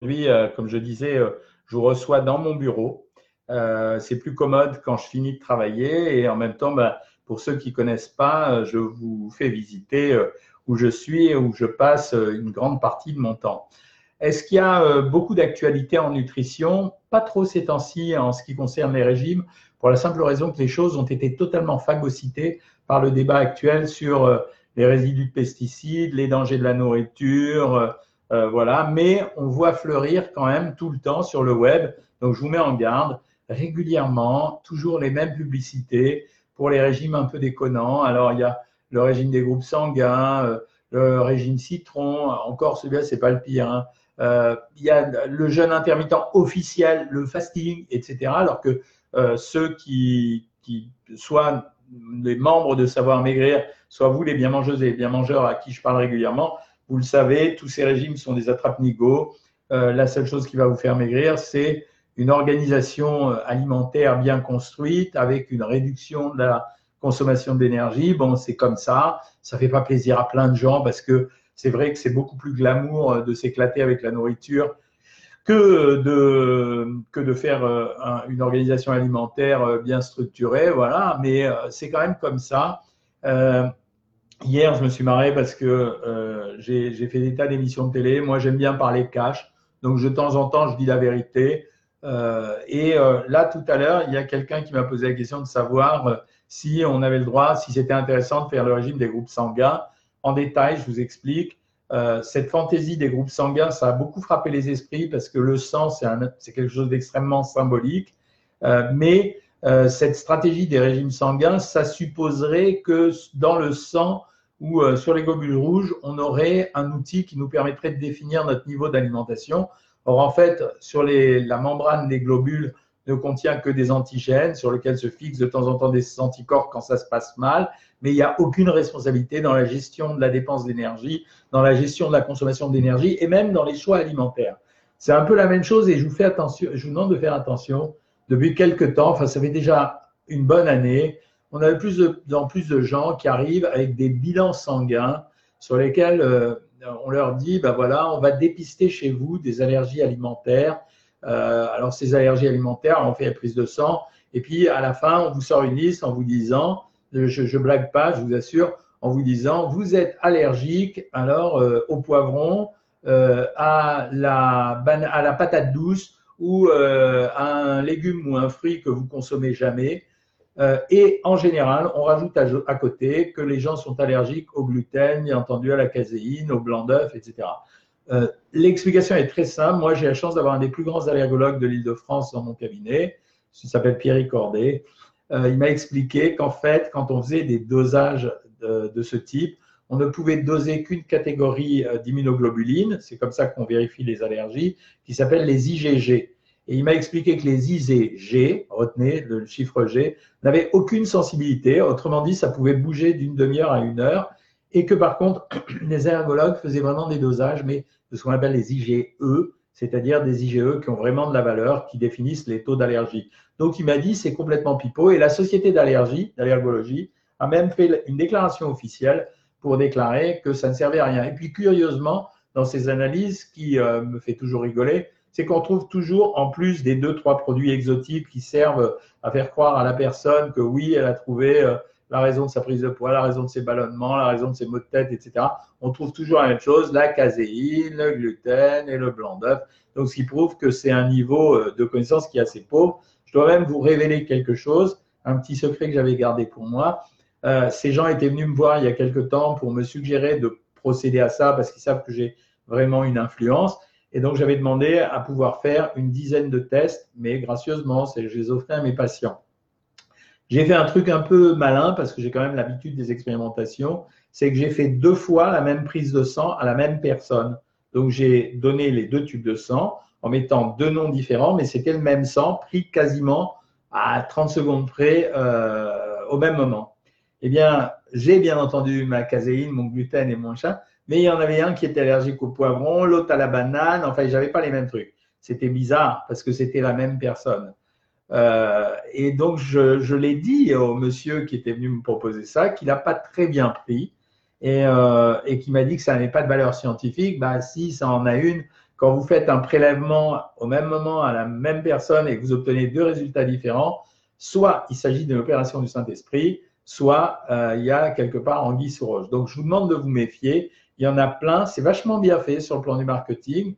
Aujourd'hui, euh, comme je disais, euh, je vous reçois dans mon bureau. Euh, c'est plus commode quand je finis de travailler et en même temps, bah, pour ceux qui ne connaissent pas, je vous fais visiter où je suis et où je passe une grande partie de mon temps. Est-ce qu'il y a beaucoup d'actualités en nutrition? Pas trop ces temps-ci en ce qui concerne les régimes, pour la simple raison que les choses ont été totalement phagocytées par le débat actuel sur les résidus de pesticides, les dangers de la nourriture, euh, voilà, mais on voit fleurir quand même tout le temps sur le web. Donc je vous mets en garde régulièrement, toujours les mêmes publicités pour les régimes un peu déconnants. Alors il y a le régime des groupes sanguins, euh, le régime citron, encore celui-là c'est pas le pire. Hein. Euh, il y a le jeûne intermittent officiel, le fasting, etc. Alors que ceux qui, qui, soit les membres de Savoir Maigrir, soit vous les bien mangeuses et les bien mangeurs à qui je parle régulièrement, vous le savez, tous ces régimes sont des attrape-nigots. Euh, la seule chose qui va vous faire maigrir, c'est une organisation euh, alimentaire bien construite avec une réduction de la consommation d'énergie. Bon, c'est comme ça. Ça ne fait pas plaisir à plein de gens parce que c'est vrai que c'est beaucoup plus glamour euh, de s'éclater avec la nourriture que de, que de faire une organisation alimentaire bien structurée. Voilà, mais c'est quand même comme ça. Hier, je me suis marré parce que euh, j'ai fait des tas d'émissions de télé. Moi, j'aime bien parler cash. Donc, de temps en temps, je dis la vérité. Euh, et euh, là, tout à l'heure, il y a quelqu'un qui m'a posé la question de savoir si on avait le droit, si c'était intéressant de faire le régime des groupes sanguins. En détail, je vous explique. cette fantaisie des groupes sanguins, ça a beaucoup frappé les esprits parce que le sang, c'est quelque chose d'extrêmement symbolique. mais cette stratégie des régimes sanguins, ça supposerait que dans le sang, où euh, sur les globules rouges, on aurait un outil qui nous permettrait de définir notre niveau d'alimentation. Or, en fait, sur la membrane des globules ne contient que des antigènes sur lesquels se fixent de temps en temps des anticorps quand ça se passe mal, mais il n'y a aucune responsabilité dans la gestion de la dépense d'énergie, dans la gestion de la consommation d'énergie et même dans les choix alimentaires. C'est un peu la même chose et je vous, fais attention, je vous demande de faire attention. Depuis quelques temps, enfin ça fait déjà une bonne année, on a de plus en plus de gens qui arrivent avec des bilans sanguins sur lesquels euh, on leur dit, ben voilà, on va dépister chez vous des allergies alimentaires. Euh, alors ces allergies alimentaires, on fait la prise de sang, et puis à la fin, on vous sort une liste en vous disant, je, ne blague pas, je vous assure, en vous disant, vous êtes allergique alors euh, au poivron, à la, à la patate douce ou à un légume ou un fruit que vous consommez jamais. Euh, et en général, on rajoute à, côté que les gens sont allergiques au gluten, bien entendu à la caséine, au blanc d'œuf, etc. Euh, l'explication est très simple. Moi, j'ai la chance d'avoir un des plus grands allergologues de l'Île-de-France dans mon cabinet. Il s'appelle Pierre Cordet. Euh, il m'a expliqué qu'en fait, quand on faisait des dosages de, de ce type, on ne pouvait doser qu'une catégorie d'immunoglobulines, c'est comme ça qu'on vérifie les allergies, qui s'appelle les IgG. Et il m'a expliqué que les IgG, retenez le chiffre G, n'avaient aucune sensibilité. Autrement dit, ça pouvait bouger d'une demi-heure à une heure. Et que par contre, les allergologues faisaient vraiment des dosages, mais de ce qu'on appelle les IgE, c'est-à-dire des IgE qui ont vraiment de la valeur, qui définissent les taux d'allergie. Donc il m'a dit c'est complètement pipeau. Et la société d'allergie, d'allergologie, a même fait une déclaration officielle pour déclarer que ça ne servait à rien. Et puis curieusement, dans ces analyses, qui euh, me fait toujours rigoler, c'est qu'on trouve toujours, en plus des deux, trois produits exotiques qui servent à faire croire à la personne que oui, elle a trouvé euh, la raison de sa prise de poids, la raison de ses ballonnements, la raison de ses maux de tête, etc. On trouve toujours la même chose, la caséine, le gluten et le blanc d'œuf. Donc, ce qui prouve que c'est un niveau euh, de connaissance qui est assez pauvre. Je dois même vous révéler quelque chose, un petit secret que j'avais gardé pour moi. Euh, ces gens étaient venus me voir il y a quelque temps pour me suggérer de procéder à ça parce qu'ils savent que j'ai vraiment une influence. Et donc, j'avais demandé à pouvoir faire une dizaine de tests, mais gracieusement, je les offrais à mes patients. J'ai fait un truc un peu malin parce que j'ai quand même l'habitude des expérimentations, c'est que j'ai fait deux fois la même prise de sang à la même personne. Donc, j'ai donné les deux tubes de sang en mettant deux noms différents, mais c'était le même sang pris quasiment à 30 secondes près euh, au même moment. Eh bien, j'ai bien entendu ma caséine, mon gluten et mon chat, mais il y en avait un qui était allergique au poivron, l'autre à la banane. Enfin, n'avais pas les mêmes trucs. C'était bizarre parce que c'était la même personne. Euh, et donc, je, l'ai dit au monsieur qui était venu me proposer ça, qu'il n'a pas très bien pris et, euh, et qui m'a dit que ça n'avait pas de valeur scientifique. Bah, si, ça en a une, quand vous faites un prélèvement au même moment à la même personne et que vous obtenez deux résultats différents, soit il s'agit d'une opération du Saint-Esprit, soit euh, il y a quelque part anguille sous roche. Donc, je vous demande de vous méfier. Il y en a plein. C'est vachement bien fait sur le plan du marketing.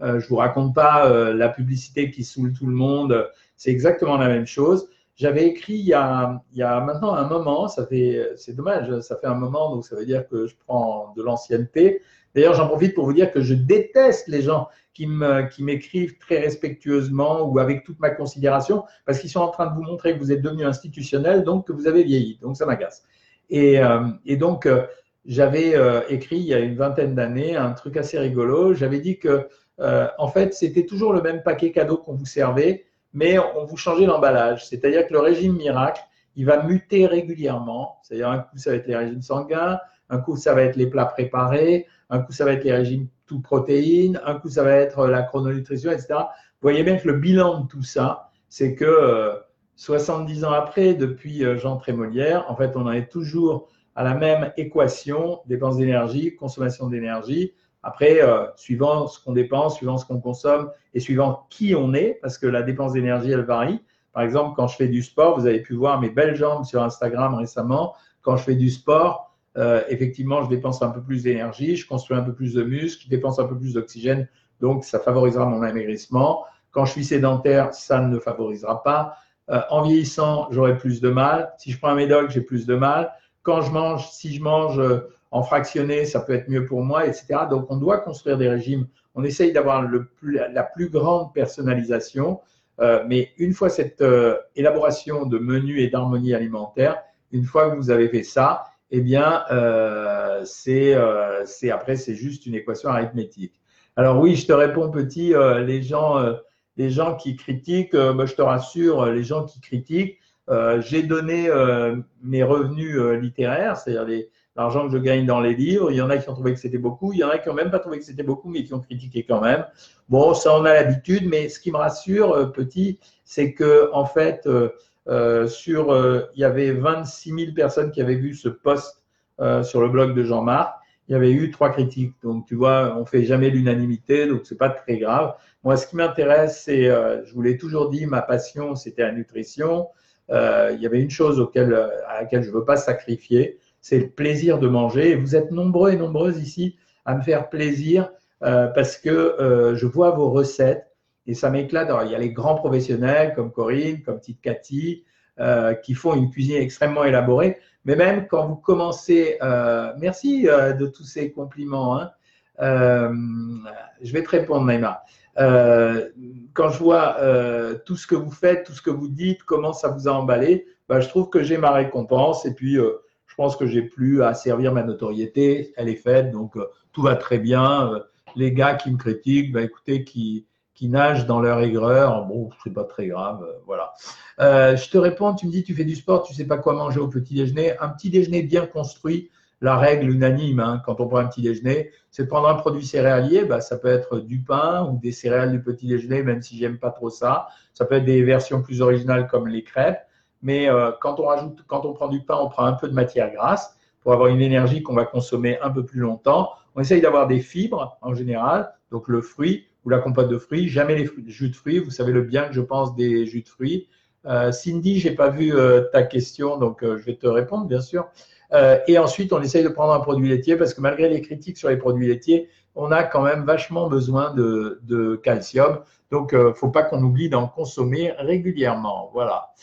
Euh, je ne vous raconte pas euh, la publicité qui saoule tout le monde. C'est exactement la même chose. J'avais écrit il y, a, il y, a, maintenant un moment, ça fait, c'est dommage, ça fait un moment, donc ça veut dire que je prends de l'ancienneté. D'ailleurs, j'en profite pour vous dire que je déteste les gens qui m'écrivent très respectueusement ou avec toute ma considération parce qu'ils sont en train de vous montrer que vous êtes devenu institutionnel, donc que vous avez vieilli. Donc ça m'agace. Et, euh, donc, euh, j'avais euh, écrit il y a une vingtaine d'années un truc assez rigolo. J'avais dit que, en fait, c'était toujours le même paquet cadeau qu'on vous servait, mais on vous changeait l'emballage. C'est-à-dire que le régime miracle, il va muter régulièrement. C'est-à-dire un coup, ça va être les régimes sanguins, un coup, ça va être les plats préparés, un coup, ça va être les régimes tout protéines, un coup, ça va être la chrononutrition, etc. Vous voyez bien que le bilan de tout ça, c'est que 70 euh, ans après, depuis euh, Jean Trémolière, en fait, on en est toujours à la même équation, dépenses d'énergie, consommation d'énergie. Après, euh, suivant ce qu'on dépense, suivant ce qu'on consomme et suivant qui on est, parce que la dépense d'énergie, elle varie. Par exemple, quand je fais du sport, vous avez pu voir mes belles jambes sur Instagram récemment. Quand je fais du sport, euh, effectivement, je dépense un peu plus d'énergie, je construis un peu plus de muscles, je dépense un peu plus d'oxygène, donc ça favorisera mon amaigrissement. Quand je suis sédentaire, ça ne favorisera pas. Euh, en vieillissant, j'aurai plus de mal. Si je prends un médoc, j'ai plus de mal. Quand je mange, si je mange euh, en fractionné, ça peut être mieux pour moi, etc. Donc, on doit construire des régimes. On essaye d'avoir la plus grande personnalisation. mais une fois cette élaboration de menus et d'harmonie alimentaire, une fois que vous avez fait ça, eh bien, euh, euh, c'est après, c'est juste une équation arithmétique. Alors oui, je te réponds petit, euh, les, gens, les gens qui critiquent, moi, je te rassure, les gens qui critiquent, j'ai donné mes revenus littéraires, c'est-à-dire l'argent que je gagne dans les livres. Il y en a qui ont trouvé que c'était beaucoup, il y en a qui n'ont même pas trouvé que c'était beaucoup, mais qui ont critiqué quand même. Bon, ça, on a l'habitude, mais ce qui me rassure, petit, c'est que en fait, euh, sur, euh, il y avait 26 000 personnes qui avaient vu ce post euh, sur le blog de Jean-Marc. Il y avait eu trois critiques. Donc, tu vois, on fait jamais l'unanimité, donc c'est pas très grave. Moi, ce qui m'intéresse, c'est, je vous l'ai toujours dit, ma passion, c'était la nutrition. il y avait une chose auquel, à laquelle je ne veux pas sacrifier, c'est le plaisir de manger. Et vous êtes nombreux et nombreuses ici à me faire plaisir parce que je vois vos recettes et ça m'éclate. Il y a les grands professionnels comme Corinne, comme Tite Cathy, euh, qui font une cuisine extrêmement élaborée. Mais même quand vous commencez, euh, merci euh, de tous ces compliments. Hein. je vais te répondre, Naïma. quand je vois tout ce que vous faites, tout ce que vous dites, comment ça vous a emballé, bah, je trouve que j'ai ma récompense. Et puis, je pense que j'ai plus à servir ma notoriété. Elle est faite, donc tout va très bien. les gars qui me critiquent, bah, écoutez, qui, qui nagent dans leur aigreur. Bon, c'est pas très grave, euh, voilà. Euh, je te réponds, tu me dis, tu fais du sport, tu sais pas quoi manger au petit déjeuner. Un petit déjeuner bien construit, la règle unanime hein, quand on prend un petit déjeuner, c'est de prendre un produit céréalier. Bah, ça peut être du pain ou des céréales du petit déjeuner, même si j'aime pas trop ça. Ça peut être des versions plus originales comme les crêpes. Mais euh, quand on rajoute, quand on prend du pain, on prend un peu de matière grasse pour avoir une énergie qu'on va consommer un peu plus longtemps. On essaye d'avoir des fibres en général, donc le fruit, ou la compote de fruits, jamais les jus de fruits. Vous savez le bien que je pense des jus de fruits. Euh, Cindy, j'ai pas vu euh, ta question, donc euh, je vais te répondre bien sûr. Et ensuite, on essaye de prendre un produit laitier parce que malgré les critiques sur les produits laitiers, on a quand même vachement besoin de, de calcium. Donc, faut pas qu'on oublie d'en consommer régulièrement. Voilà.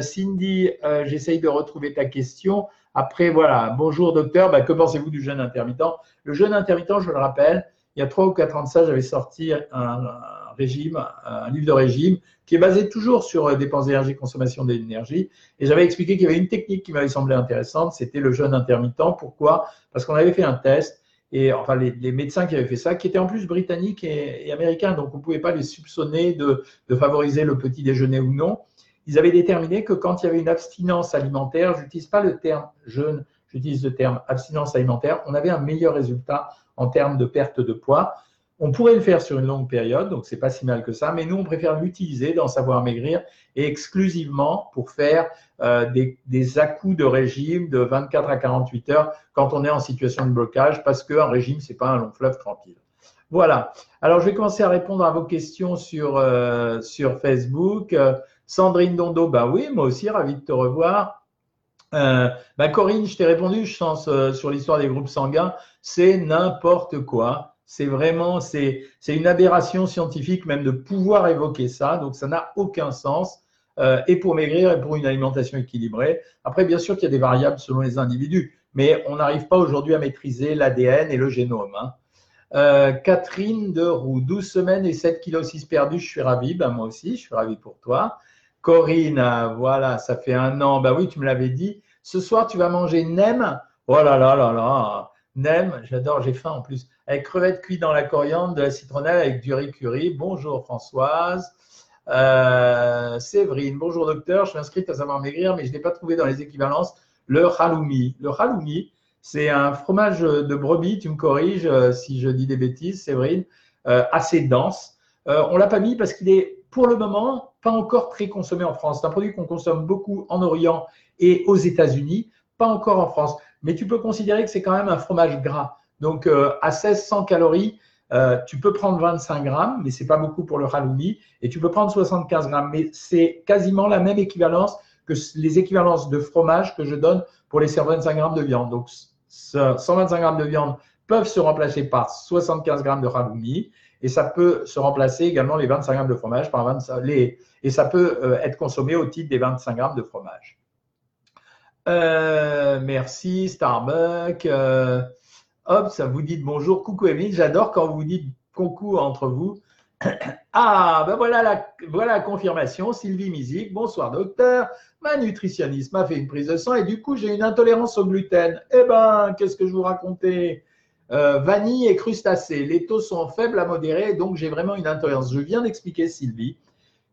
Cindy, j'essaye de retrouver ta question. Après, voilà. Bonjour docteur. Bah, que pensez-vous du jeûne intermittent? Le jeûne intermittent, je le rappelle, il y a trois ou quatre ans de ça, j'avais sorti un, régime, un livre de régime qui est basé toujours sur euh, dépenses d'énergie, consommation d'énergie. Et j'avais expliqué qu'il y avait une technique qui m'avait semblé intéressante, c'était le jeûne intermittent. Pourquoi? Parce qu'on avait fait un test et enfin les, médecins qui avaient fait ça, qui étaient en plus britanniques et, américains, donc on ne pouvait pas les soupçonner de, favoriser le petit déjeuner ou non. Ils avaient déterminé que quand il y avait une abstinence alimentaire, j'utilise pas le terme jeûne, j'utilise le terme abstinence alimentaire, on avait un meilleur résultat en termes de perte de poids. On pourrait le faire sur une longue période, donc c'est pas si mal que ça, mais nous, on préfère l'utiliser dans Savoir Maigrir et exclusivement pour faire euh, des, des à de régime de 24 à 48 heures quand on est en situation de blocage, parce qu'un régime, c'est pas un long fleuve tranquille. Voilà. Alors, je vais commencer à répondre à vos questions sur, euh, sur Facebook. Sandrine Dondo, bah oui, moi aussi, ravi de te revoir. Euh, bah Corinne, je t'ai répondu, je pense, sur l'histoire des groupes sanguins, c'est n'importe quoi. C'est vraiment, c'est une aberration scientifique même de pouvoir évoquer ça, donc ça n'a aucun sens. Euh, et pour maigrir et pour une alimentation équilibrée. Après, bien sûr qu'il y a des variables selon les individus, mais on n'arrive pas aujourd'hui à maîtriser l'ADN et le génome. Hein. Euh, Catherine de Roux, 12 semaines et 7 kg 6 perdus, je suis ravi. Ben, moi aussi, je suis ravi pour toi. Corinne, voilà, ça fait un an. Ben oui, tu me l'avais dit. Ce soir, tu vas manger nem. Oh là là là là. Nem, j'adore, j'ai faim en plus. Avec crevettes cuites dans la coriandre, de la citronnelle avec du riz curry. Bonjour Françoise. Euh, Séverine, bonjour docteur, je suis inscrite à savoir maigrir, mais je n'ai pas trouvé dans les équivalences le halloumi. Le halloumi, c'est un fromage de brebis, tu me corriges euh, si je dis des bêtises, Séverine, euh, assez dense. on l'a pas mis parce qu'il est pour le moment pas encore très consommé en France. C'est un produit qu'on consomme beaucoup en Orient et aux États-Unis, pas encore en France. Mais tu peux considérer que c'est quand même un fromage gras. Donc à 1600 calories, euh, tu peux prendre 25 grammes, mais c'est pas beaucoup pour le halloumi, et tu peux prendre 75 grammes, mais c'est quasiment la même équivalence que les équivalences de fromage que je donne pour les 125 grammes de viande. Donc, 125 grammes de viande peuvent se remplacer par 75 grammes de halloumi, et ça peut se remplacer également les 25 grammes de fromage par 25, les, et ça peut euh, être consommé au titre des 25 grammes de fromage. Euh, merci Starbucks. Hop, ça vous dit bonjour. Coucou Evelyne, j'adore quand vous dites coucou entre vous. Ah, ben voilà la, confirmation. Sylvie Mizik, bonsoir docteur. Ma nutritionniste m'a fait une prise de sang et du coup j'ai une intolérance au gluten. Eh ben, qu'est-ce que je vous racontais? Euh, Vanille et crustacés. Les taux sont faibles à modérés, donc j'ai vraiment une intolérance. Je viens d'expliquer, Sylvie,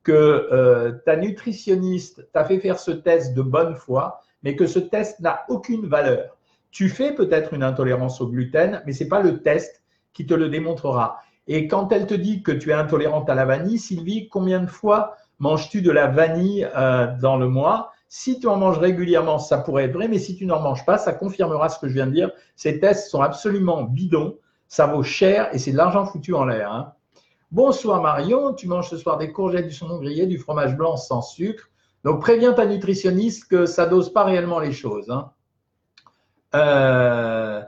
que euh, ta nutritionniste t'a fait faire ce test de bonne foi, mais que ce test n'a aucune valeur. Tu fais peut-être une intolérance au gluten, mais ce n'est pas le test qui te le démontrera. Et quand elle te dit que tu es intolérante à la vanille, Sylvie, combien de fois manges-tu de la vanille euh, dans le mois? Si tu en manges régulièrement, ça pourrait être vrai, mais si tu n'en manges pas, ça confirmera ce que je viens de dire. Ces tests sont absolument bidons, ça vaut cher et c'est de l'argent foutu en l'air. Hein. Bonsoir Marion, tu manges ce soir des courgettes, du saumon grillé, du fromage blanc sans sucre. Donc préviens ta nutritionniste que ça dose pas réellement les choses. Hein. Euh,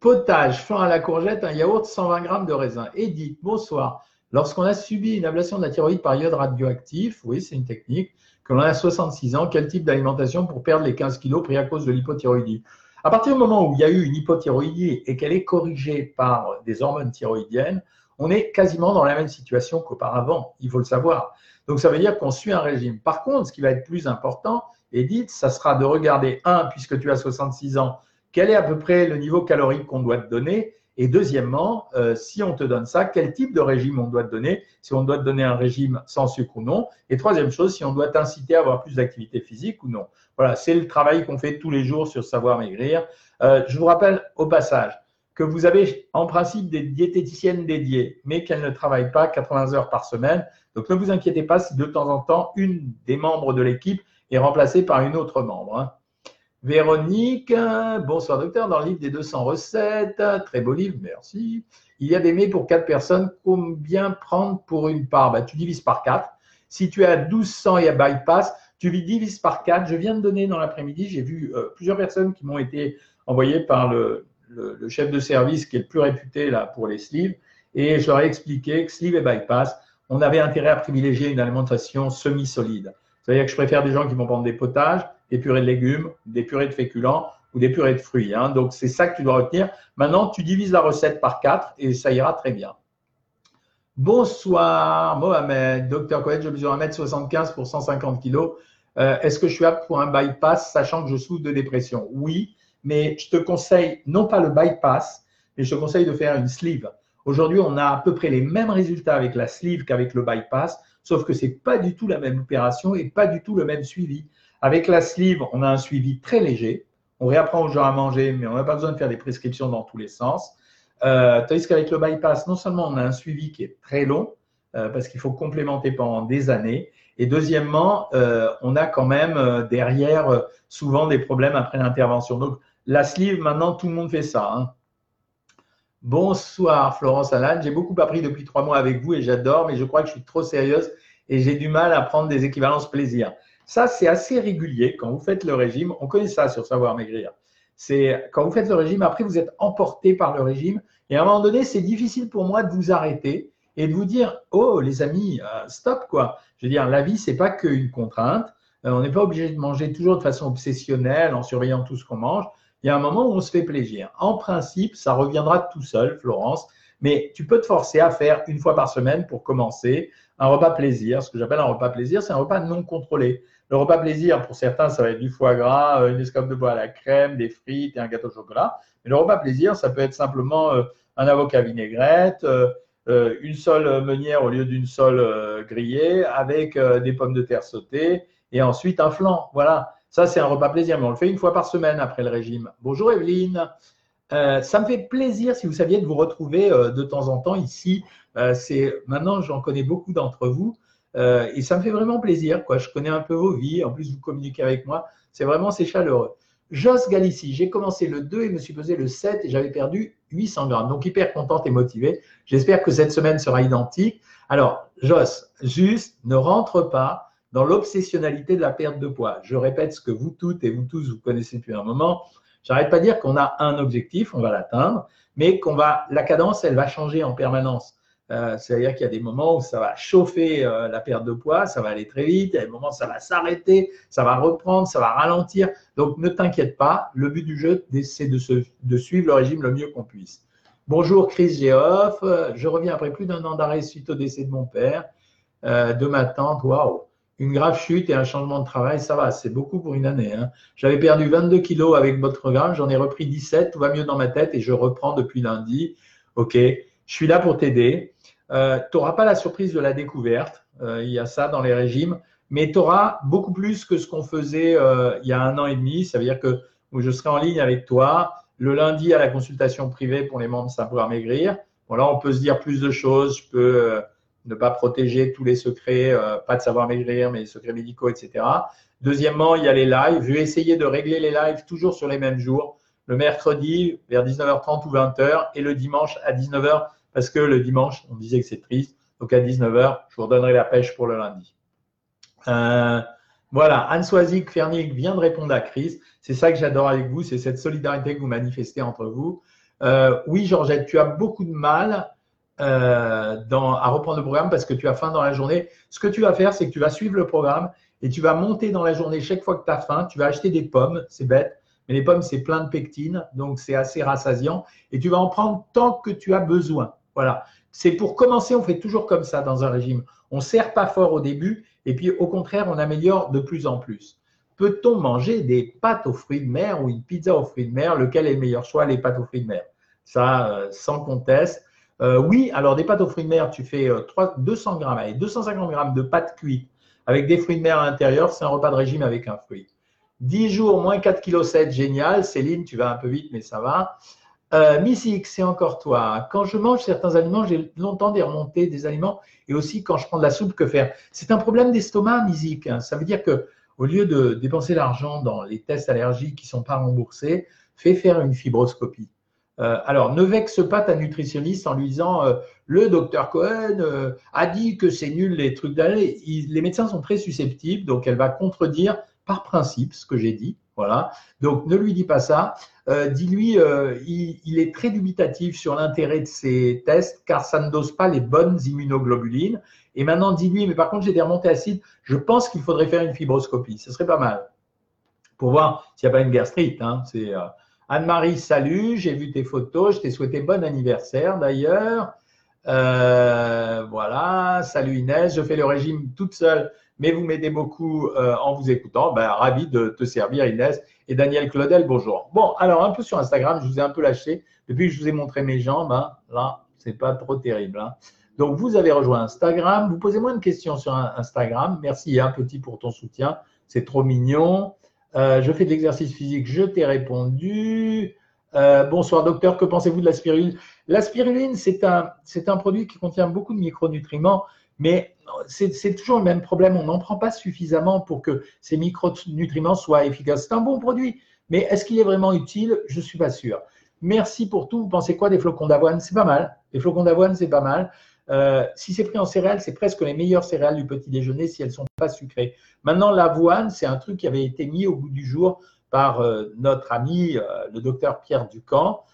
potage, fin à la courgette, un yaourt, 120 grammes de raisin. Edith, bonsoir. Lorsqu'on a subi une ablation de la thyroïde par iode radioactif, oui, c'est une technique, que l'on a 66 ans, quel type d'alimentation pour perdre les 15 kilos pris à cause de l'hypothyroïdie? À partir du moment où il y a eu une hypothyroïdie et qu'elle est corrigée par des hormones thyroïdiennes, on est quasiment dans la même situation qu'auparavant, il faut le savoir. Donc ça veut dire qu'on suit un régime. Par contre, ce qui va être plus important, Edith, ça sera de regarder, un, puisque tu as 66 ans, quel est à peu près le niveau calorique qu'on doit te donner Et deuxièmement, euh, si on te donne ça, quel type de régime on doit te donner Si on doit te donner un régime sans sucre ou non Et troisième chose, si on doit t'inciter à avoir plus d'activité physique ou non. Voilà, c'est le travail qu'on fait tous les jours sur Savoir Maigrir. Euh, je vous rappelle au passage que vous avez en principe des diététiciennes dédiées, mais qu'elles ne travaillent pas 80 heures par semaine. Donc ne vous inquiétez pas si de temps en temps, une des membres de l'équipe est remplacée par une autre membre. Hein. Véronique, bonsoir docteur, dans le livre des 200 recettes, très beau livre, merci. Il y a des mets pour 4 personnes, combien prendre pour une part? Bah, Tu divises par 4. Si tu es à 1200 et à bypass, tu divises par 4. Je viens de donner dans l'après-midi, j'ai vu euh, plusieurs personnes qui m'ont été envoyées par le, chef de service qui est le plus réputé là, pour les sleeves. Et je leur ai expliqué que sleeve et bypass, on avait intérêt à privilégier une alimentation semi-solide. C'est-à-dire que je préfère des gens qui vont prendre des potages, des purées de légumes, des purées de féculents ou des purées de fruits. Hein. Donc, c'est ça que tu dois retenir. Maintenant, tu divises la recette par 4 et ça ira très bien. Bonsoir, Mohamed. Docteur Coët, je mesure 1m75 pour 150 kg. Euh, est-ce que je suis apte pour un bypass, sachant que je souffre de dépression? Oui, mais je te conseille non pas le bypass, mais je te conseille de faire une sleeve. Aujourd'hui, on a à peu près les mêmes résultats avec la sleeve qu'avec le bypass, sauf que ce n'est pas du tout la même opération et pas du tout le même suivi. Avec la sleeve, on a un suivi très léger. On réapprend aux gens à manger, mais on n'a pas besoin de faire des prescriptions dans tous les sens. Euh, tandis qu'avec le bypass, non seulement on a un suivi qui est très long, euh, parce qu'il faut complémenter pendant des années, et deuxièmement, euh, on a quand même euh, derrière souvent des problèmes après l'intervention. La sleeve, maintenant, tout le monde fait ça. Hein. Bonsoir Florence Alan, j'ai beaucoup appris depuis trois mois avec vous et j'adore, mais je crois que je suis trop sérieuse et j'ai du mal à prendre des équivalences plaisir. Ça, c'est assez régulier quand vous faites le régime. On connaît ça sur Savoir Maigrir. C'est quand vous faites le régime, après vous êtes emporté par le régime et à un moment donné, c'est difficile pour moi de vous arrêter et de vous dire oh les amis, euh, stop quoi. Je veux dire, la vie c'est pas qu'une contrainte. Euh, on n'est pas obligé de manger toujours de façon obsessionnelle en surveillant tout ce qu'on mange. Il y a un moment où on se fait plaisir. En principe, ça reviendra tout seul, Florence. Mais tu peux te forcer à faire une fois par semaine pour commencer un repas plaisir. Ce que j'appelle un repas plaisir, c'est un repas non contrôlé. Le repas plaisir, pour certains, ça va être du foie gras, euh, une escalope de bois à la crème, des frites et un gâteau au chocolat. Mais le repas plaisir, ça peut être simplement un avocat vinaigrette, euh, une seule meunière au lieu d'une seule euh, grillée, avec euh, des pommes de terre sautées et ensuite un flan. Voilà, ça c'est un repas plaisir, mais on le fait une fois par semaine après le régime. Bonjour Evelyne. ça me fait plaisir, si vous saviez, de vous retrouver de temps en temps ici. c'est maintenant, j'en connais beaucoup d'entre vous, et ça me fait vraiment plaisir. Quoi. Je connais un peu vos vies. En plus, vous communiquez avec moi. C'est vraiment c'est chaleureux. Jos Galicie, j'ai commencé le 2 et me suis pesé le 7 et j'avais perdu 800 grammes. Donc, hyper contente et motivée. J'espère que cette semaine sera identique. Alors, Jos, juste ne rentre pas dans l'obsessionnalité de la perte de poids. Je répète ce que vous toutes et vous tous vous connaissez depuis un moment. J'arrête pas de dire qu'on a un objectif, on va l'atteindre, mais qu'on va, la cadence, elle va changer en permanence. Euh, c'est-à-dire qu'il y a des moments où ça va chauffer euh, la perte de poids, ça va aller très vite, il y a des moments où ça va s'arrêter, ça va reprendre, ça va ralentir. Donc ne t'inquiète pas, le but du jeu, c'est de, suivre le régime le mieux qu'on puisse. Bonjour Chris Geoff, je reviens après plus d'un an d'arrêt suite au décès de mon père, euh, de ma tante, waouh une grave chute et un changement de travail, ça va, c'est beaucoup pour une année. Hein. J'avais perdu 22 kilos avec votre programme, j'en ai repris 17, tout va mieux dans ma tête et je reprends depuis lundi. Ok, je suis là pour t'aider. Euh, tu n'auras pas la surprise de la découverte. Euh, il y a ça dans les régimes. Mais tu auras beaucoup plus que ce qu'on faisait euh, il y a un an et demi. Ça veut dire que je serai en ligne avec toi le lundi à la consultation privée pour les membres Savoir Maigrir. Bon, on peut se dire plus de choses. Je peux ne pas protéger tous les secrets, pas de savoir maigrir, mais les secrets médicaux, etc. Deuxièmement, il y a les lives. Je vais essayer de régler les lives toujours sur les mêmes jours. Le mercredi vers 19h30 ou 20h et le dimanche à 19h parce que le dimanche, on disait que c'est triste. Donc à 19h, je vous redonnerai la pêche pour le lundi. Euh, voilà, Anne Soisic Fernic vient de répondre à Chris. C'est ça que j'adore avec vous, c'est cette solidarité que vous manifestez entre vous. Euh, oui, Georgette, tu as beaucoup de mal euh, à reprendre le programme parce que tu as faim dans la journée. Ce que tu vas faire, c'est que tu vas suivre le programme et tu vas monter dans la journée chaque fois que tu as faim. Tu vas acheter des pommes, c'est bête, mais les pommes, c'est plein de pectine, donc c'est assez rassasiant. Et tu vas en prendre tant que tu as besoin. Voilà. C'est pour commencer, on fait toujours comme ça dans un régime. On ne sert pas fort au début et puis au contraire, on améliore de plus en plus. Peut-on manger des pâtes aux fruits de mer ou une pizza aux fruits de mer? Lequel est le meilleur choix Les pâtes aux fruits de mer? Ça, euh, sans conteste. Euh, oui, alors des pâtes aux fruits de mer, tu fais 200 euh, grammes, et 250 grammes de pâtes cuites avec des fruits de mer à l'intérieur, c'est un repas de régime avec un fruit. 10 jours, moins 4,7 kg, génial. Céline, tu vas un peu vite, mais ça va. Euh, Miss X, c'est encore toi. Quand je mange certains aliments, j'ai longtemps des remontées des aliments et aussi quand je prends de la soupe, que faire? C'est un problème d'estomac, Miss X. Hein. Ça veut dire que au lieu de dépenser l'argent dans les tests allergiques qui ne sont pas remboursés, fais faire une fibroscopie. Euh, alors, ne vexe pas ta nutritionniste en lui disant euh, le docteur Cohen euh, a dit que c'est nul les trucs d'aller. Les médecins sont très susceptibles, donc elle va contredire par principe ce que j'ai dit. Voilà. Donc, ne lui dis pas ça. Dis-lui, il, est très dubitatif sur l'intérêt de ces tests car ça ne dose pas les bonnes immunoglobulines. Et maintenant, dis-lui, mais par contre, j'ai des remontées acides, je pense qu'il faudrait faire une fibroscopie. Ce serait pas mal pour voir s'il n'y a pas une gastrite. Hein. C'est Anne-Marie, salut, j'ai vu tes photos, je t'ai souhaité bon anniversaire d'ailleurs. voilà, salut Inès, je fais le régime toute seule mais vous m'aidez beaucoup euh, en vous écoutant. Ben, ravi de te servir, Inès. Et Daniel Claudel, bonjour. Bon, alors un peu sur Instagram, je vous ai un peu lâché. Depuis que je vous ai montré mes jambes, hein, là, c'est pas trop terrible. Hein. Donc, vous avez rejoint Instagram. Vous posez moins de questions sur Instagram. Merci, un hein, petit, pour ton soutien. C'est trop mignon. Euh, je fais de l'exercice physique. Je t'ai répondu. Euh, bonsoir, docteur. Que pensez-vous de la spiruline La spiruline, c'est un, produit qui contient beaucoup de micronutriments mais c'est toujours le même problème. On n'en prend pas suffisamment pour que ces micronutriments soient efficaces. C'est un bon produit, mais est-ce qu'il est vraiment utile? Je ne suis pas sûr. Merci pour tout. Vous pensez quoi des flocons d'avoine? C'est pas mal. Les flocons d'avoine, c'est pas mal. Euh, si c'est pris en céréales, c'est presque les meilleures céréales du petit déjeuner si elles ne sont pas sucrées. Maintenant, l'avoine, c'est un truc qui avait été mis au bout du jour par euh, notre ami, euh, le docteur Pierre Ducamp.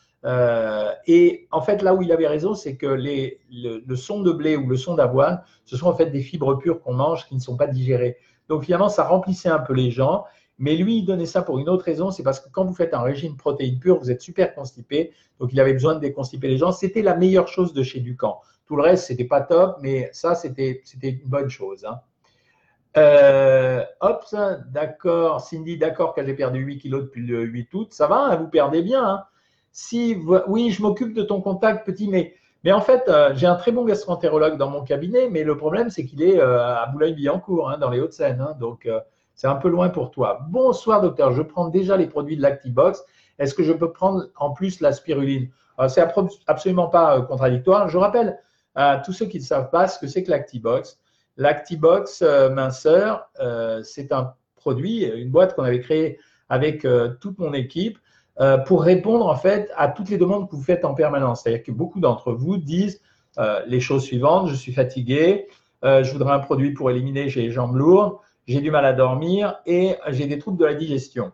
et en fait, là où il avait raison, c'est que le, son de blé ou le son d'avoine, ce sont en fait des fibres pures qu'on mange qui ne sont pas digérées. Donc finalement, ça remplissait un peu les gens. Mais lui, il donnait ça pour une autre raison, c'est parce que quand vous faites un régime protéines pures, vous êtes super constipé, donc il avait besoin de déconstiper les gens. C'était la meilleure chose de chez Ducamp. Tout le reste, c'était pas top, mais ça, c'était une bonne chose. Hein. Euh, hop, d'accord. Cindy, d'accord que j'ai perdu 8 kilos depuis le 8 août. Ça va, hein, vous perdez bien. Hein. si, oui, je m'occupe de ton contact, petit, mais, mais en fait, euh, j'ai un très bon gastroentérologue dans mon cabinet, mais le problème, c'est qu'il est, euh, à Boulogne-Billancourt, donc les Hauts-de-Seine. donc, c'est un peu loin pour toi. Bonsoir, docteur. Je prends déjà les produits de l'Actibox. Est-ce que je peux prendre en plus la spiruline? C'est absolument pas contradictoire. Je rappelle à tous ceux qui ne savent pas ce que c'est que l'Actibox. L'Actibox euh, minceur, c'est un produit, une boîte qu'on avait créée avec toute mon équipe pour répondre en fait à toutes les demandes que vous faites en permanence. C'est-à-dire que beaucoup d'entre vous disent les choses suivantes je suis fatigué, je voudrais un produit pour éliminer, j'ai les jambes lourdes, j'ai du mal à dormir et j'ai des troubles de la digestion.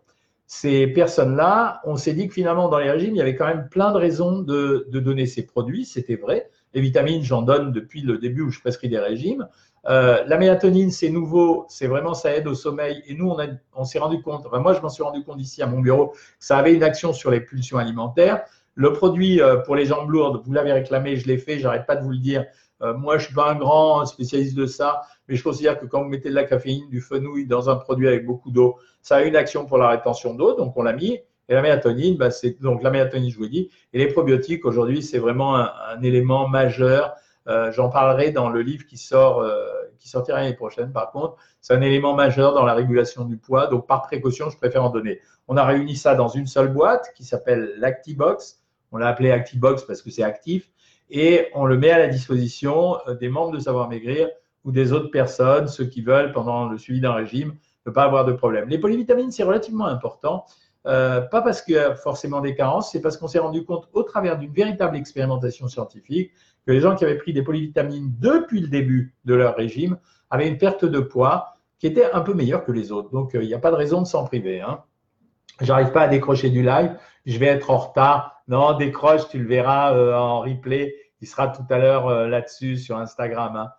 Ces personnes-là, on s'est dit que finalement, dans les régimes, il y avait quand même plein de raisons de, donner ces produits. C'était vrai. Les vitamines, j'en donne depuis le début où je prescris des régimes. Euh, la mélatonine, c'est nouveau, c'est vraiment, ça aide au sommeil. Et nous, on, s'est rendu compte, moi, je m'en suis rendu compte ici à mon bureau, que ça avait une action sur les pulsions alimentaires. Le produit euh, pour les jambes lourdes, vous l'avez réclamé, je l'ai fait, j'arrête pas de vous le dire. Euh, moi, je suis pas un grand spécialiste de ça mais je considère que quand vous mettez de la caféine, du fenouil dans un produit avec beaucoup d'eau, ça a une action pour la rétention d'eau, donc on l'a mis. Et la mélatonine, bah, c'est donc la mélatonine, je vous dis. Et les probiotiques, aujourd'hui, c'est vraiment un, élément majeur. Euh, j'en parlerai dans le livre qui sort, euh, qui sortira l'année prochaine. Par contre, c'est un élément majeur dans la régulation du poids. Donc, par précaution, je préfère en donner. On a réuni ça dans une seule boîte qui s'appelle l'Actibox. On l'a appelé Actibox parce que c'est actif. Et on le met à la disposition euh, des membres de Savoir Maigrir ou des autres personnes, ceux qui veulent, pendant le suivi d'un régime, ne pas avoir de problème. Les polyvitamines, c'est relativement important, euh, pas parce qu'il y a forcément des carences, c'est parce qu'on s'est rendu compte au travers d'une véritable expérimentation scientifique que les gens qui avaient pris des polyvitamines depuis le début de leur régime avaient une perte de poids qui était un peu meilleure que les autres. Donc, euh, il n'y a pas de raison de s'en priver. Hein. J'arrive pas à décrocher du live, je vais être en retard. Non, décroche, tu le verras euh, en replay. Il sera tout à l'heure là-dessus sur Instagram. Hein.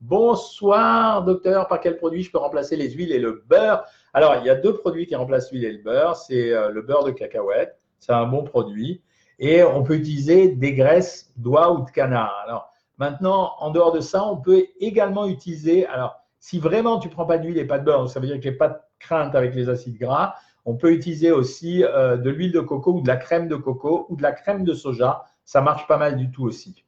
Bonsoir, docteur. Par quel produit je peux remplacer les huiles et le beurre? Alors, il y a deux produits qui remplacent l'huile et le beurre. C'est euh, le beurre de cacahuète. C'est un bon produit. Et on peut utiliser des graisses d'oie ou de canard. Alors, maintenant, en dehors de ça, on peut également utiliser. Alors, si vraiment tu prends pas d'huile et pas de beurre, ça veut dire qu'il n'y a pas de crainte avec les acides gras. On peut utiliser aussi euh, de l'huile de coco ou de la crème de coco ou de la crème de soja. Ça marche pas mal du tout aussi.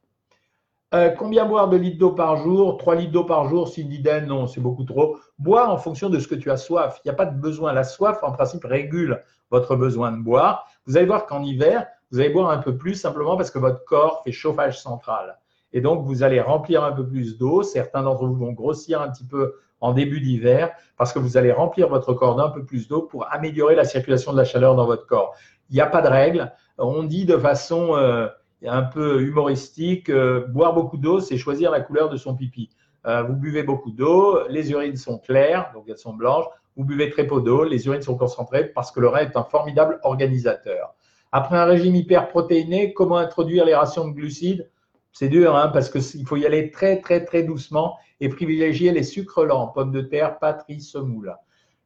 Euh, combien boire de litres d'eau par jour? 3 litres d'eau par jour, si d'idem, non, c'est beaucoup trop. Boire en fonction de ce que tu as soif. Il n'y a pas de besoin. La soif, en principe, régule votre besoin de boire. Vous allez voir qu'en hiver, vous allez boire un peu plus simplement parce que votre corps fait chauffage central. Et donc, vous allez remplir un peu plus d'eau. Certains d'entre vous vont grossir un petit peu en début d'hiver parce que vous allez remplir votre corps d'un peu plus d'eau pour améliorer la circulation de la chaleur dans votre corps. Il n'y a pas de règle. On dit de façon euh, un peu humoristique. Euh, boire beaucoup d'eau, c'est choisir la couleur de son pipi. Euh, vous buvez beaucoup d'eau, les urines sont claires, donc elles sont blanches. Vous buvez très peu d'eau, les urines sont concentrées parce que le rein est un formidable organisateur. Après un régime hyperprotéiné, comment introduire les rations de glucides? C'est dur, hein, parce qu'il faut y aller très, très, très doucement et privilégier les sucres lents, pommes de terre, patrie, semoule.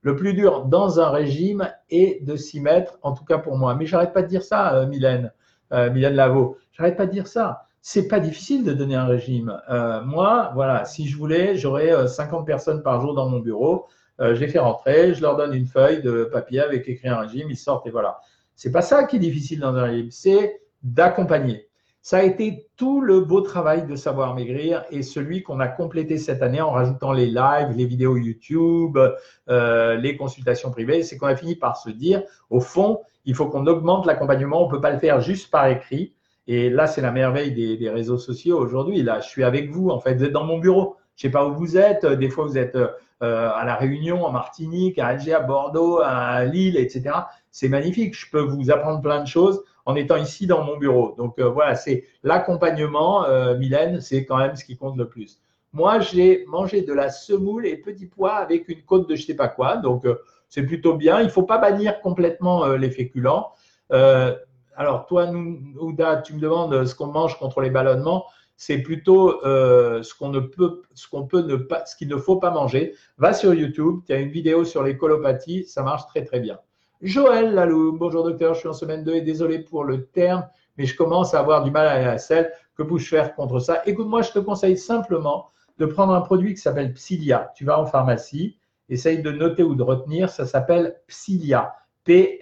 Le plus dur dans un régime est de s'y mettre, en tout cas pour moi. Mais j'arrête pas de dire ça, euh, Mylène, Mylène Lavaux. J'arrête pas de dire ça. C'est pas difficile de donner un régime. Euh, moi, voilà, si je voulais, j'aurais 50 euh, personnes par jour dans mon bureau. Euh, je les fais rentrer, je leur donne une feuille de papier avec écrit un régime, ils sortent et voilà. C'est pas ça qui est difficile dans un régime, c'est d'accompagner. Ça a été tout le beau travail de savoir maigrir et celui qu'on a complété cette année en rajoutant les lives, les vidéos YouTube, les consultations privées. C'est qu'on a fini par se dire, au fond, il faut qu'on augmente l'accompagnement. On ne peut pas le faire juste par écrit. Et là, c'est la merveille des, réseaux sociaux aujourd'hui. Là, je suis avec vous. En fait, vous êtes dans mon bureau. Je ne sais pas où vous êtes. Des fois, vous êtes euh, à La Réunion, en Martinique, à Alger, à Bordeaux, à Lille, etc. C'est magnifique. Je peux vous apprendre plein de choses en étant ici dans mon bureau. Donc voilà, c'est l'accompagnement, Mylène, c'est quand même ce qui compte le plus. Moi, j'ai mangé de la semoule et petits pois avec une côte de je sais pas quoi. Donc, c'est plutôt bien. Il ne faut pas bannir complètement les féculents. alors, toi, Nouda, tu me demandes ce qu'on mange contre les ballonnements c'est plutôt euh, ce qu'on ne peut ne pas, ce qu'il ne faut pas manger. Va sur YouTube, tu as une vidéo sur les colopathies, ça marche très très bien. Joël Lalou, bonjour docteur, je suis en semaine 2 et désolé pour le terme, mais je commence à avoir du mal à la selle. Que puis-je faire contre ça? Écoute-moi, je te conseille simplement de prendre un produit qui s'appelle Psyllia. Tu vas en pharmacie, essaye de noter ou de retenir, ça s'appelle Psyllia. P-S-Y-L-I-A.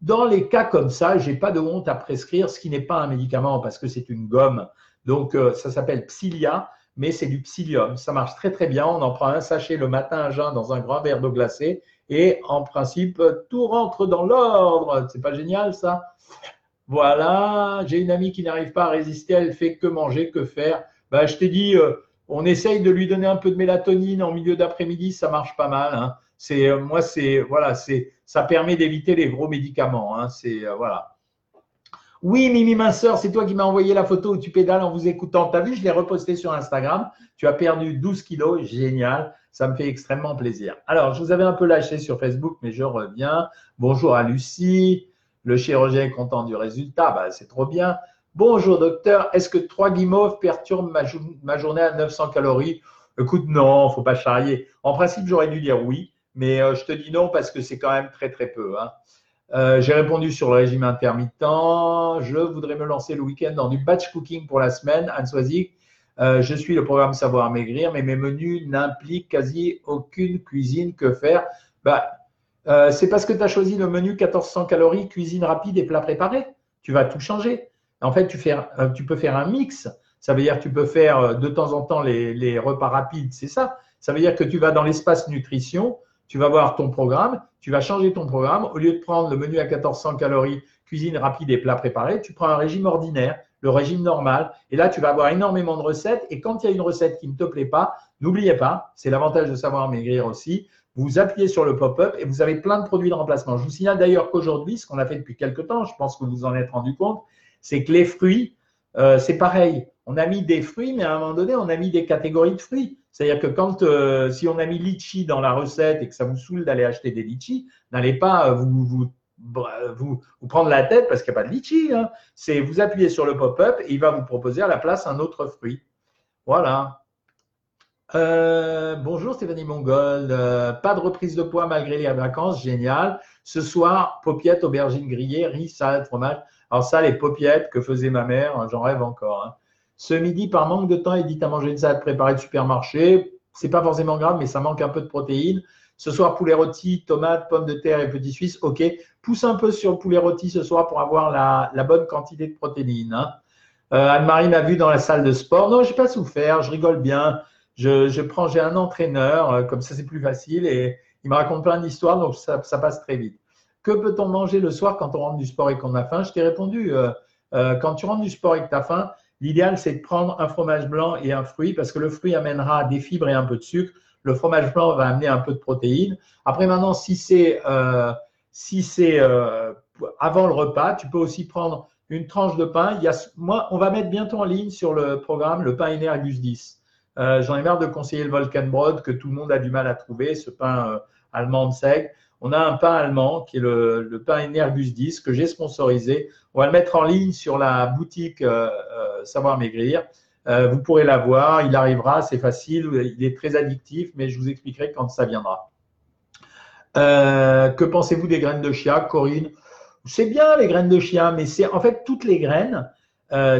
Dans les cas comme ça, je n'ai pas de honte à prescrire ce qui n'est pas un médicament parce que c'est une gomme. Donc, euh, ça s'appelle Psyllia, mais c'est du psyllium. Ça marche très très bien. On en prend un sachet le matin à jeun dans un grand verre d'eau glacée et en principe, tout rentre dans l'ordre. C'est pas génial ça? Voilà, j'ai une amie qui n'arrive pas à résister, elle fait que manger, que faire. Ben, je t'ai dit, euh, on essaye de lui donner un peu de mélatonine en milieu d'après-midi, ça marche pas mal. Hein. C'est euh, moi, c'est voilà, c'est ça permet d'éviter les gros médicaments. Hein, c'est euh, voilà. Oui, Mimi Minceur, c'est toi qui m'as envoyé la photo où tu pédales en vous écoutant. Tu as vu, je l'ai reposté sur Instagram. Tu as perdu 12 kilos. Génial. Ça me fait extrêmement plaisir. Alors, je vous avais un peu lâché sur Facebook, mais je reviens. Bonjour à Lucie. Le chirurgien est content du résultat. Bah, c'est trop bien. Bonjour docteur. Est-ce que trois guimauves perturbent ma, journée à 900 calories? Écoute, non, faut pas charrier. En principe, j'aurais dû dire oui. Mais euh, je te dis non parce que c'est quand même très très peu. Hein. Euh, j'ai répondu sur le régime intermittent. Je voudrais me lancer le week-end dans du batch cooking pour la semaine. Anne Soisy, euh, je suis le programme Savoir Maigrir, mais mes menus n'impliquent quasi aucune cuisine. Que faire? Bah, C'est parce que tu as choisi le menu 1400 calories, cuisine rapide et plat préparé. Tu vas tout changer. En fait, tu, tu peux faire un mix. Ça veut dire que tu peux faire de temps en temps les, les repas rapides, c'est ça. Ça veut dire que tu vas dans l'espace nutrition, tu vas voir ton programme, tu vas changer ton programme. Au lieu de prendre le menu à 1400 calories, cuisine rapide et plat préparé, tu prends un régime ordinaire, le régime normal. Et là, tu vas avoir énormément de recettes. Et quand il y a une recette qui ne te plaît pas, n'oubliez pas, c'est l'avantage de savoir maigrir aussi. Vous appuyez sur le pop-up et vous avez plein de produits de remplacement. Je vous signale d'ailleurs qu'aujourd'hui, ce qu'on a fait depuis quelques temps, je pense que vous en êtes rendu compte, c'est que les fruits, euh, c'est pareil. On a mis des fruits, mais à un moment donné, on a mis des catégories de fruits. C'est-à-dire que quand, euh, si on a mis litchi dans la recette et que ça vous saoule d'aller acheter des litchis, n'allez pas euh, vous, vous, vous, prendre la tête parce qu'il n'y a pas de litchi. Hein. C'est vous appuyez sur le pop-up et il va vous proposer à la place un autre fruit. Voilà. Euh, bonjour Stéphanie Mongol. pas de reprise de poids malgré les vacances. Génial. Ce soir, paupiètes, aubergines grillées, riz, salade, fromage. Alors ça, les paupiètes que faisait ma mère, j'en rêve encore. Hein. Ce midi, par manque de temps, dit à manger une salade préparée de supermarché. C'est pas forcément grave, mais ça manque un peu de protéines. Ce soir, poulet rôti, tomates, pommes de terre et petits suisses. OK. Pousse un peu sur le poulet rôti ce soir pour avoir la, bonne quantité de protéines. Hein. Euh, Anne-Marie m'a vu dans la salle de sport. Non, je n'ai pas souffert. Je rigole bien. Je, prends, j'ai un entraîneur. Euh, comme ça, c'est plus facile. Et il me raconte plein d'histoires. Donc, ça, passe très vite. Que peut-on manger le soir quand on rentre du sport et qu'on a faim? Je t'ai répondu. Euh, quand tu rentres du sport et que tu as faim, L'idéal, c'est de prendre un fromage blanc et un fruit parce que le fruit amènera des fibres et un peu de sucre. Le fromage blanc va amener un peu de protéines. Après, maintenant, si c'est euh, si euh, avant le repas, tu peux aussi prendre une tranche de pain. Moi, on va mettre bientôt en ligne sur le programme le pain Energus 10. Euh, J'en ai marre de conseiller le Volkenbrot que tout le monde a du mal à trouver, ce pain allemand sec on a un pain allemand qui est le, pain Energus 10 que j'ai sponsorisé. On va le mettre en ligne sur la boutique Savoir Maigrir. Euh, vous pourrez l'avoir, il arrivera, c'est facile, il est très addictif, mais je vous expliquerai quand ça viendra. que pensez-vous des graines de chia, Corinne? C'est bien les graines de chia, mais c'est en fait toutes les graines.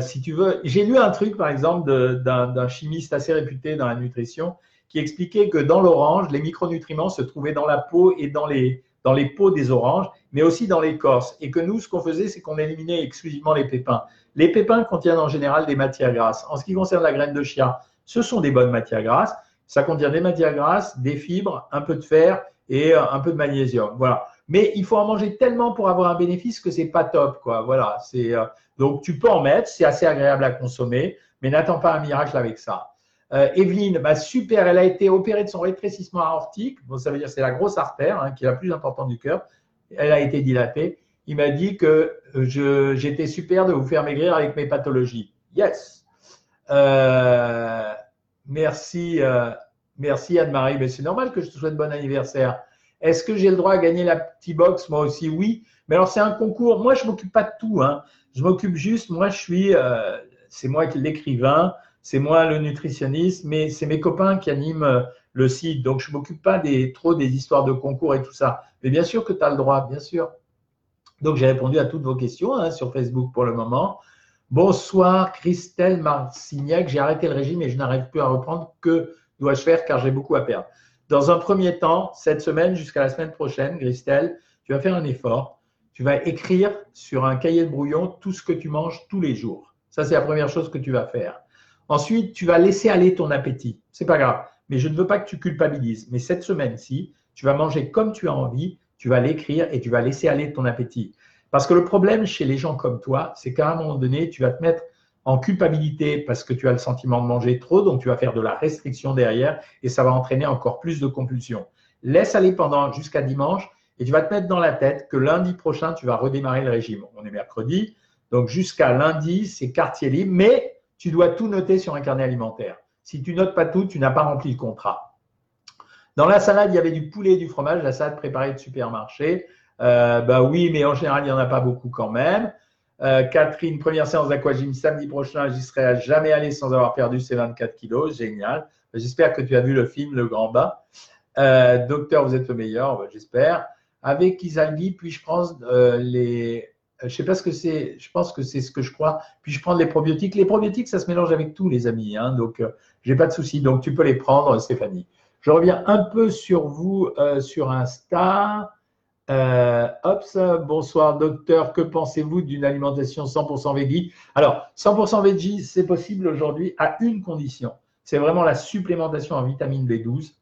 si tu veux, j'ai lu un truc par exemple d'un chimiste assez réputé dans la nutrition qui expliquait que dans l'orange, les micronutriments se trouvaient dans la peau et dans les, dans les peaux des oranges, mais aussi dans l'écorce. Et que nous, ce qu'on faisait, c'est qu'on éliminait exclusivement les pépins. Les pépins contiennent en général des matières grasses. En ce qui concerne la graine de chia, ce sont des bonnes matières grasses. Ça contient des matières grasses, des fibres, un peu de fer et euh, un peu de magnésium. Voilà. Mais il faut en manger tellement pour avoir un bénéfice que c'est pas top, quoi. Voilà. C'est euh, donc tu peux en mettre, c'est assez agréable à consommer, mais n'attends pas un miracle avec ça. Euh, Evelyne, bah, super, elle a été opérée de son rétrécissement aortique. Bon, ça veut dire c'est la grosse artère hein, qui est la plus importante du cœur. Elle a été dilatée. il m'a dit que j'étais super de vous faire maigrir avec mes pathologies. Yes. Euh, merci, euh, merci Anne-Marie. Mais c'est normal que je te souhaite bon anniversaire. Est-ce que j'ai le droit à gagner la petite box Moi aussi, oui. Mais alors, c'est un concours. Moi, je m'occupe pas de tout. Hein. Je m'occupe juste, moi, je suis, euh, c'est moi qui l'écrivain, c'est moi le nutritionniste, mais c'est mes copains qui animent le site. Donc, je ne m'occupe pas trop des histoires de concours et tout ça. Mais bien sûr que tu as le droit, bien sûr. Donc, j'ai répondu à toutes vos questions hein, sur Facebook pour le moment. Bonsoir Christelle Marcignac, j'ai arrêté le régime et je n'arrive plus à reprendre. Que dois-je faire? Car j'ai beaucoup à perdre Dans un premier temps, cette semaine jusqu'à la semaine prochaine, Christelle, tu vas faire un effort. Tu vas écrire sur un cahier de brouillon tout ce que tu manges tous les jours. Ça, c'est la première chose que tu vas faire. Ensuite, tu vas laisser aller ton appétit. C'est pas grave, mais je ne veux pas que tu culpabilises. Mais cette semaine-ci, tu vas manger comme tu as envie, tu vas l'écrire et tu vas laisser aller ton appétit. Parce que le problème chez les gens comme toi, c'est qu'à un moment donné, tu vas te mettre en culpabilité parce que tu as le sentiment de manger trop, donc tu vas faire de la restriction derrière et ça va entraîner encore plus de compulsion. Laisse aller pendant jusqu'à dimanche et tu vas te mettre dans la tête que lundi prochain, tu vas redémarrer le régime. On est mercredi, donc jusqu'à lundi, c'est quartier libre, mais tu dois tout noter sur un carnet alimentaire. Si tu notes pas tout, tu n'as pas rempli le contrat. Dans la salade, il y avait du poulet et du fromage, la salade préparée de supermarché. Euh, bah oui, mais en général, il n'y en a pas beaucoup quand même. Euh, Catherine, première séance d'aquagym samedi prochain. J'y serai jamais allé sans avoir perdu ces 24 kilos. Génial. J'espère que tu as vu le film Le Grand Bas. Euh, docteur, vous êtes le meilleur, bah, j'espère. Avec Isalgi, puis je prends les. Je sais pas ce que c'est. Je pense que c'est ce que je crois. Puis je prends les probiotiques. Les probiotiques, ça se mélange avec tout, les amis. Hein, donc, j'ai pas de souci. Donc, tu peux les prendre, Stéphanie. Je reviens un peu sur vous sur Insta. Euh, bonsoir docteur, que pensez-vous d'une alimentation 100% veggie? Alors, 100% veggie, c'est possible aujourd'hui à une condition. C'est vraiment la supplémentation en vitamine B12.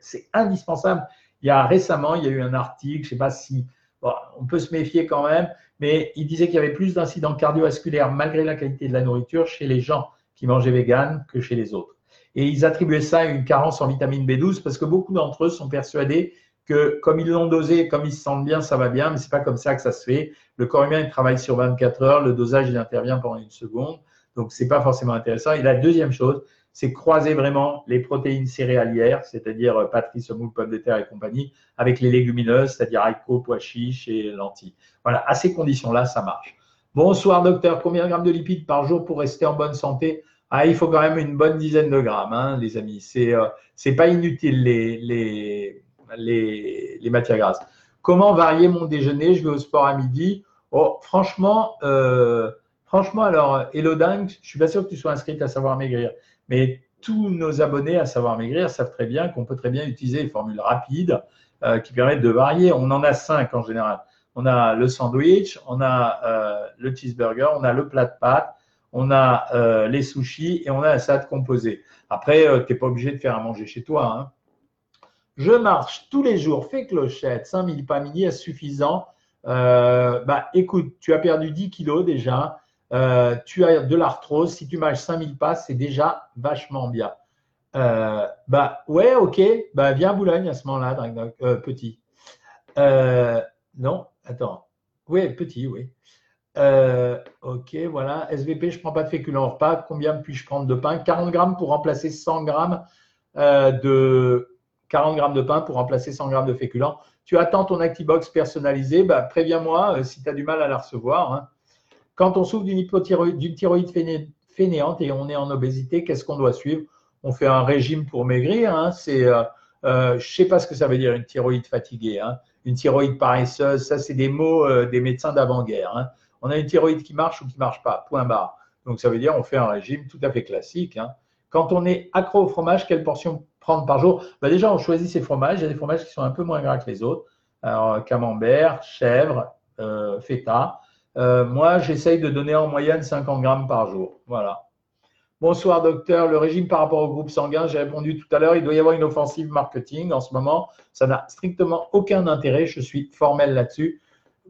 C'est indispensable. Il y a récemment, il y a eu un article, je ne sais pas si on peut se méfier quand même, mais il disait qu'il y avait plus d'incidents cardiovasculaires malgré la qualité de la nourriture chez les gens qui mangeaient vegan que chez les autres. Et ils attribuaient ça à une carence en vitamine B12 parce que beaucoup d'entre eux sont persuadés que comme ils l'ont dosé, comme ils se sentent bien, ça va bien, mais ce n'est pas comme ça que ça se fait. Le corps humain, il travaille sur 24 heures, le dosage, il intervient pendant une seconde, donc ce n'est pas forcément intéressant. Et la deuxième chose, c'est croiser vraiment les protéines céréalières, c'est-à-dire euh, patrie, semoule, pommes de terre et compagnie, avec les légumineuses, c'est-à-dire haricots, pois chiches et lentilles. Voilà, à ces conditions-là, ça marche. Bonsoir docteur, combien de grammes de lipides par jour pour rester en bonne santé? Ah, il faut quand même une bonne dizaine de grammes, hein, les amis. C'est euh, pas inutile les, matières grasses. Comment varier mon déjeuner? Je vais au sport à midi. Oh, franchement, euh, franchement, alors, Eloding, je suis pas sûr que tu sois inscrite à Savoir Maigrir, mais tous nos abonnés à Savoir Maigrir savent très bien qu'on peut très bien utiliser les formules rapides euh, qui permettent de varier. On en a cinq en général. On a le sandwich, on a euh, le cheeseburger, on a le plat de pâtes, on a les sushis et on a la salade composée. Après, tu n'es pas obligé de faire à manger chez toi. Hein. Je marche tous les jours, fais clochette, 5000 pas midi est suffisant? Euh, bah, écoute, tu as perdu 10 kilos déjà, euh, tu as de l'arthrose, si tu marches 5000 pas, c'est déjà vachement bien. Euh, bah ouais, ok, bah viens à Boulogne à ce moment-là, petit. non, attends. Oui, petit, oui. ok, voilà. SVP, je ne prends pas de féculents en repas. Combien puis-je prendre de pain? 40 grammes pour remplacer 100 grammes de 40 grammes de pain pour remplacer 100 grammes de féculents. Tu attends ton ActiBox personnalisé, bah, préviens-moi euh, si tu as du mal à la recevoir. Hein. Quand on souffre d'une thyroïde fainéante et on est en obésité, qu'est-ce qu'on doit suivre? On fait un régime pour maigrir. Hein. C'est, euh, euh, sais pas ce que ça veut dire une thyroïde fatiguée. Hein. Une thyroïde paresseuse, ça c'est des mots des médecins d'avant-guerre. On a une thyroïde qui marche ou qui marche pas, point barre. Donc ça veut dire on fait un régime tout à fait classique. Quand on est accro au fromage, quelle portion prendre par jour? Bah Déjà, on choisit ses fromages. Il y a des fromages qui sont un peu moins gras que les autres. Alors, camembert, chèvre, euh, feta. Euh, moi, j'essaye de donner en moyenne 50 grammes par jour. Voilà. Bonsoir, docteur. Le régime par rapport au groupe sanguin, j'ai répondu tout à l'heure, il doit y avoir une offensive marketing en ce moment. Ça n'a strictement aucun intérêt. Je suis formel là-dessus.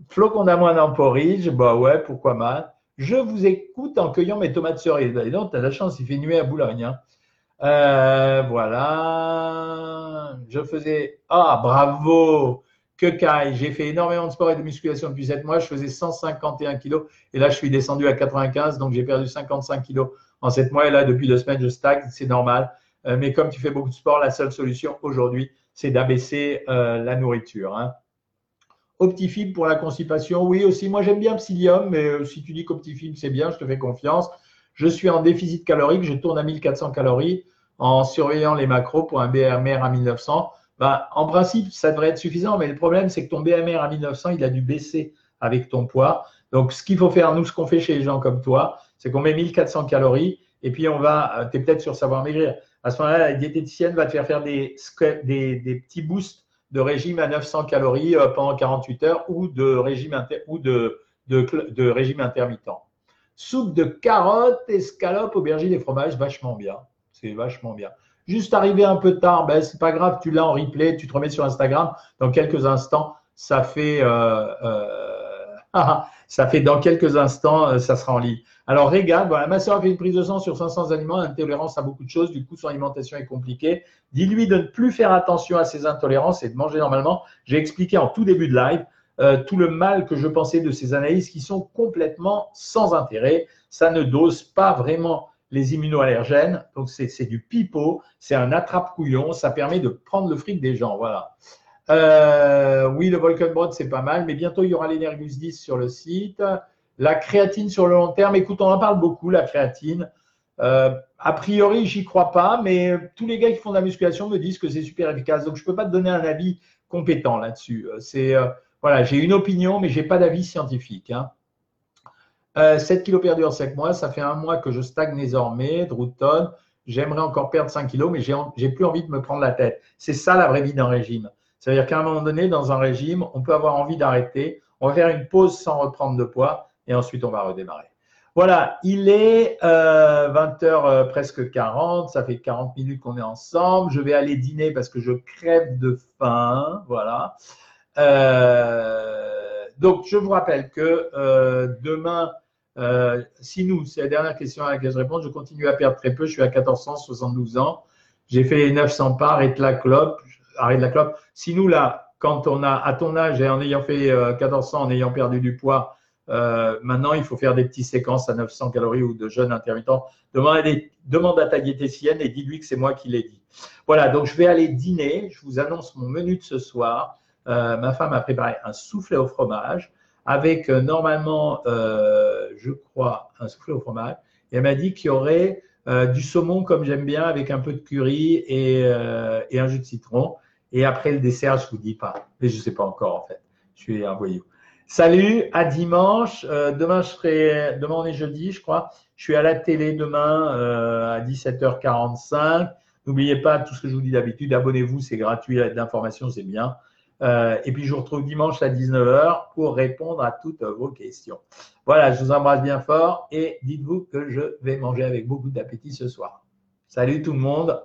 Flocon d'amoine en porridge, bah ouais, pourquoi mal. Je vous écoute en cueillant mes tomates cerises. Et donc, tu as la chance, il fait nuit à Boulogne. Hein. Euh, voilà. Je faisais. Ah, bravo que Kai. J'ai fait énormément de sport et de musculation depuis 7 mois. Je faisais 151 kilos et là, je suis descendu à 95, donc j'ai perdu 55 kilos en 7 mois. Et là, depuis deux semaines, je stagne, c'est normal. Euh, mais comme tu fais beaucoup de sport, la seule solution aujourd'hui, c'est d'abaisser euh, la nourriture. Hein. Optifib pour la constipation, oui aussi. Moi, j'aime bien Psyllium, mais euh, si tu dis qu'Optifib, c'est bien, je te fais confiance. Je suis en déficit calorique, je tourne à 1400 calories en surveillant les macros pour un BMR à 1900. Bah, en principe, ça devrait être suffisant, mais le problème, c'est que ton BMR à 1900, il a dû baisser avec ton poids. Donc, ce qu'il faut faire, nous, ce qu'on fait chez les gens comme toi, c'est qu'on met 1400 calories et puis on va, tu es peut-être sur savoir maigrir. À ce moment-là, la diététicienne va te faire faire des, des, petits boosts de régime à 900 calories euh, pendant 48 heures ou de régime, ou de, de, régime intermittent. Soupe de carottes, escalopes, aubergines et fromages, vachement bien. C'est vachement bien. Juste arrivé un peu tard, ben, c'est pas grave, tu l'as en replay, tu te remets sur Instagram. Dans quelques instants, ça fait, euh, euh, ça fait dans quelques instants, ça sera en ligne. Alors, regarde, voilà, ma soeur a fait une prise de sang sur 500 aliments, intolérance à beaucoup de choses, du coup, son alimentation est compliquée. Dis-lui de ne plus faire attention à ses intolérances et de manger normalement. J'ai expliqué en tout début de live euh, tout le mal que je pensais de ces analyses qui sont complètement sans intérêt. Ça ne dose pas vraiment les immunoallergènes. Donc, c'est du pipeau, c'est un attrape-couillon. Ça permet de prendre le fric des gens. Voilà. Euh, oui, le Volkenbrod, c'est pas mal, mais bientôt, il y aura l'Energus 10 sur le site. La créatine sur le long terme, écoute, on en parle beaucoup, la créatine. Euh, a priori, j'y crois pas, mais tous les gars qui font de la musculation me disent que c'est super efficace. Donc, je ne peux pas te donner un avis compétent là-dessus. Euh, c'est voilà, j'ai une opinion, mais je n'ai pas d'avis scientifique. 7 kilos perdus en 5 mois, ça fait un mois que je stagne désormais, Drouton. J'aimerais encore perdre 5 kilos, mais j'ai plus envie de me prendre la tête. C'est ça la vraie vie d'un régime. C'est-à-dire qu'à un moment donné, dans un régime, on peut avoir envie d'arrêter. On va faire une pause sans reprendre de poids et ensuite on va redémarrer. Voilà, il est 20h euh, euh, presque 40, ça fait 40 minutes qu'on est ensemble. Je vais aller dîner parce que je crève de faim. Voilà. Euh, donc, je vous rappelle que demain, si nous, c'est la dernière question à laquelle je réponds, je continue à perdre très peu. Je suis à 1472 ans. J'ai fait les 900 pas, arrête la clope, arrête la clope. Si nous, là, quand on a, à ton âge et en ayant fait 1400, en ayant perdu du poids, euh, maintenant, il faut faire des petites séquences à 900 calories ou de jeûne intermittent. Demande, à ta diététicienne et dis-lui que c'est moi qui l'ai dit. Voilà, donc je vais aller dîner. Je vous annonce mon menu de ce soir. Euh, ma femme a préparé un soufflé au fromage avec euh, normalement, je crois, un soufflé au fromage. Et elle m'a dit qu'il y aurait du saumon comme j'aime bien avec un peu de curry et, et, un jus de citron. Et après le dessert, je vous dis pas. Mais je ne sais pas encore en fait. Je suis un voyou. Salut, à dimanche. Euh, demain, je serai, demain, on est jeudi, je crois. Je suis à la télé demain euh, à 17h45. N'oubliez pas tout ce que je vous dis d'habitude. Abonnez-vous, c'est gratuit. L'information, c'est bien. Euh, et puis, je vous retrouve dimanche à 19h pour répondre à toutes vos questions. Voilà, je vous embrasse bien fort et dites-vous que je vais manger avec beaucoup d'appétit ce soir. Salut tout le monde.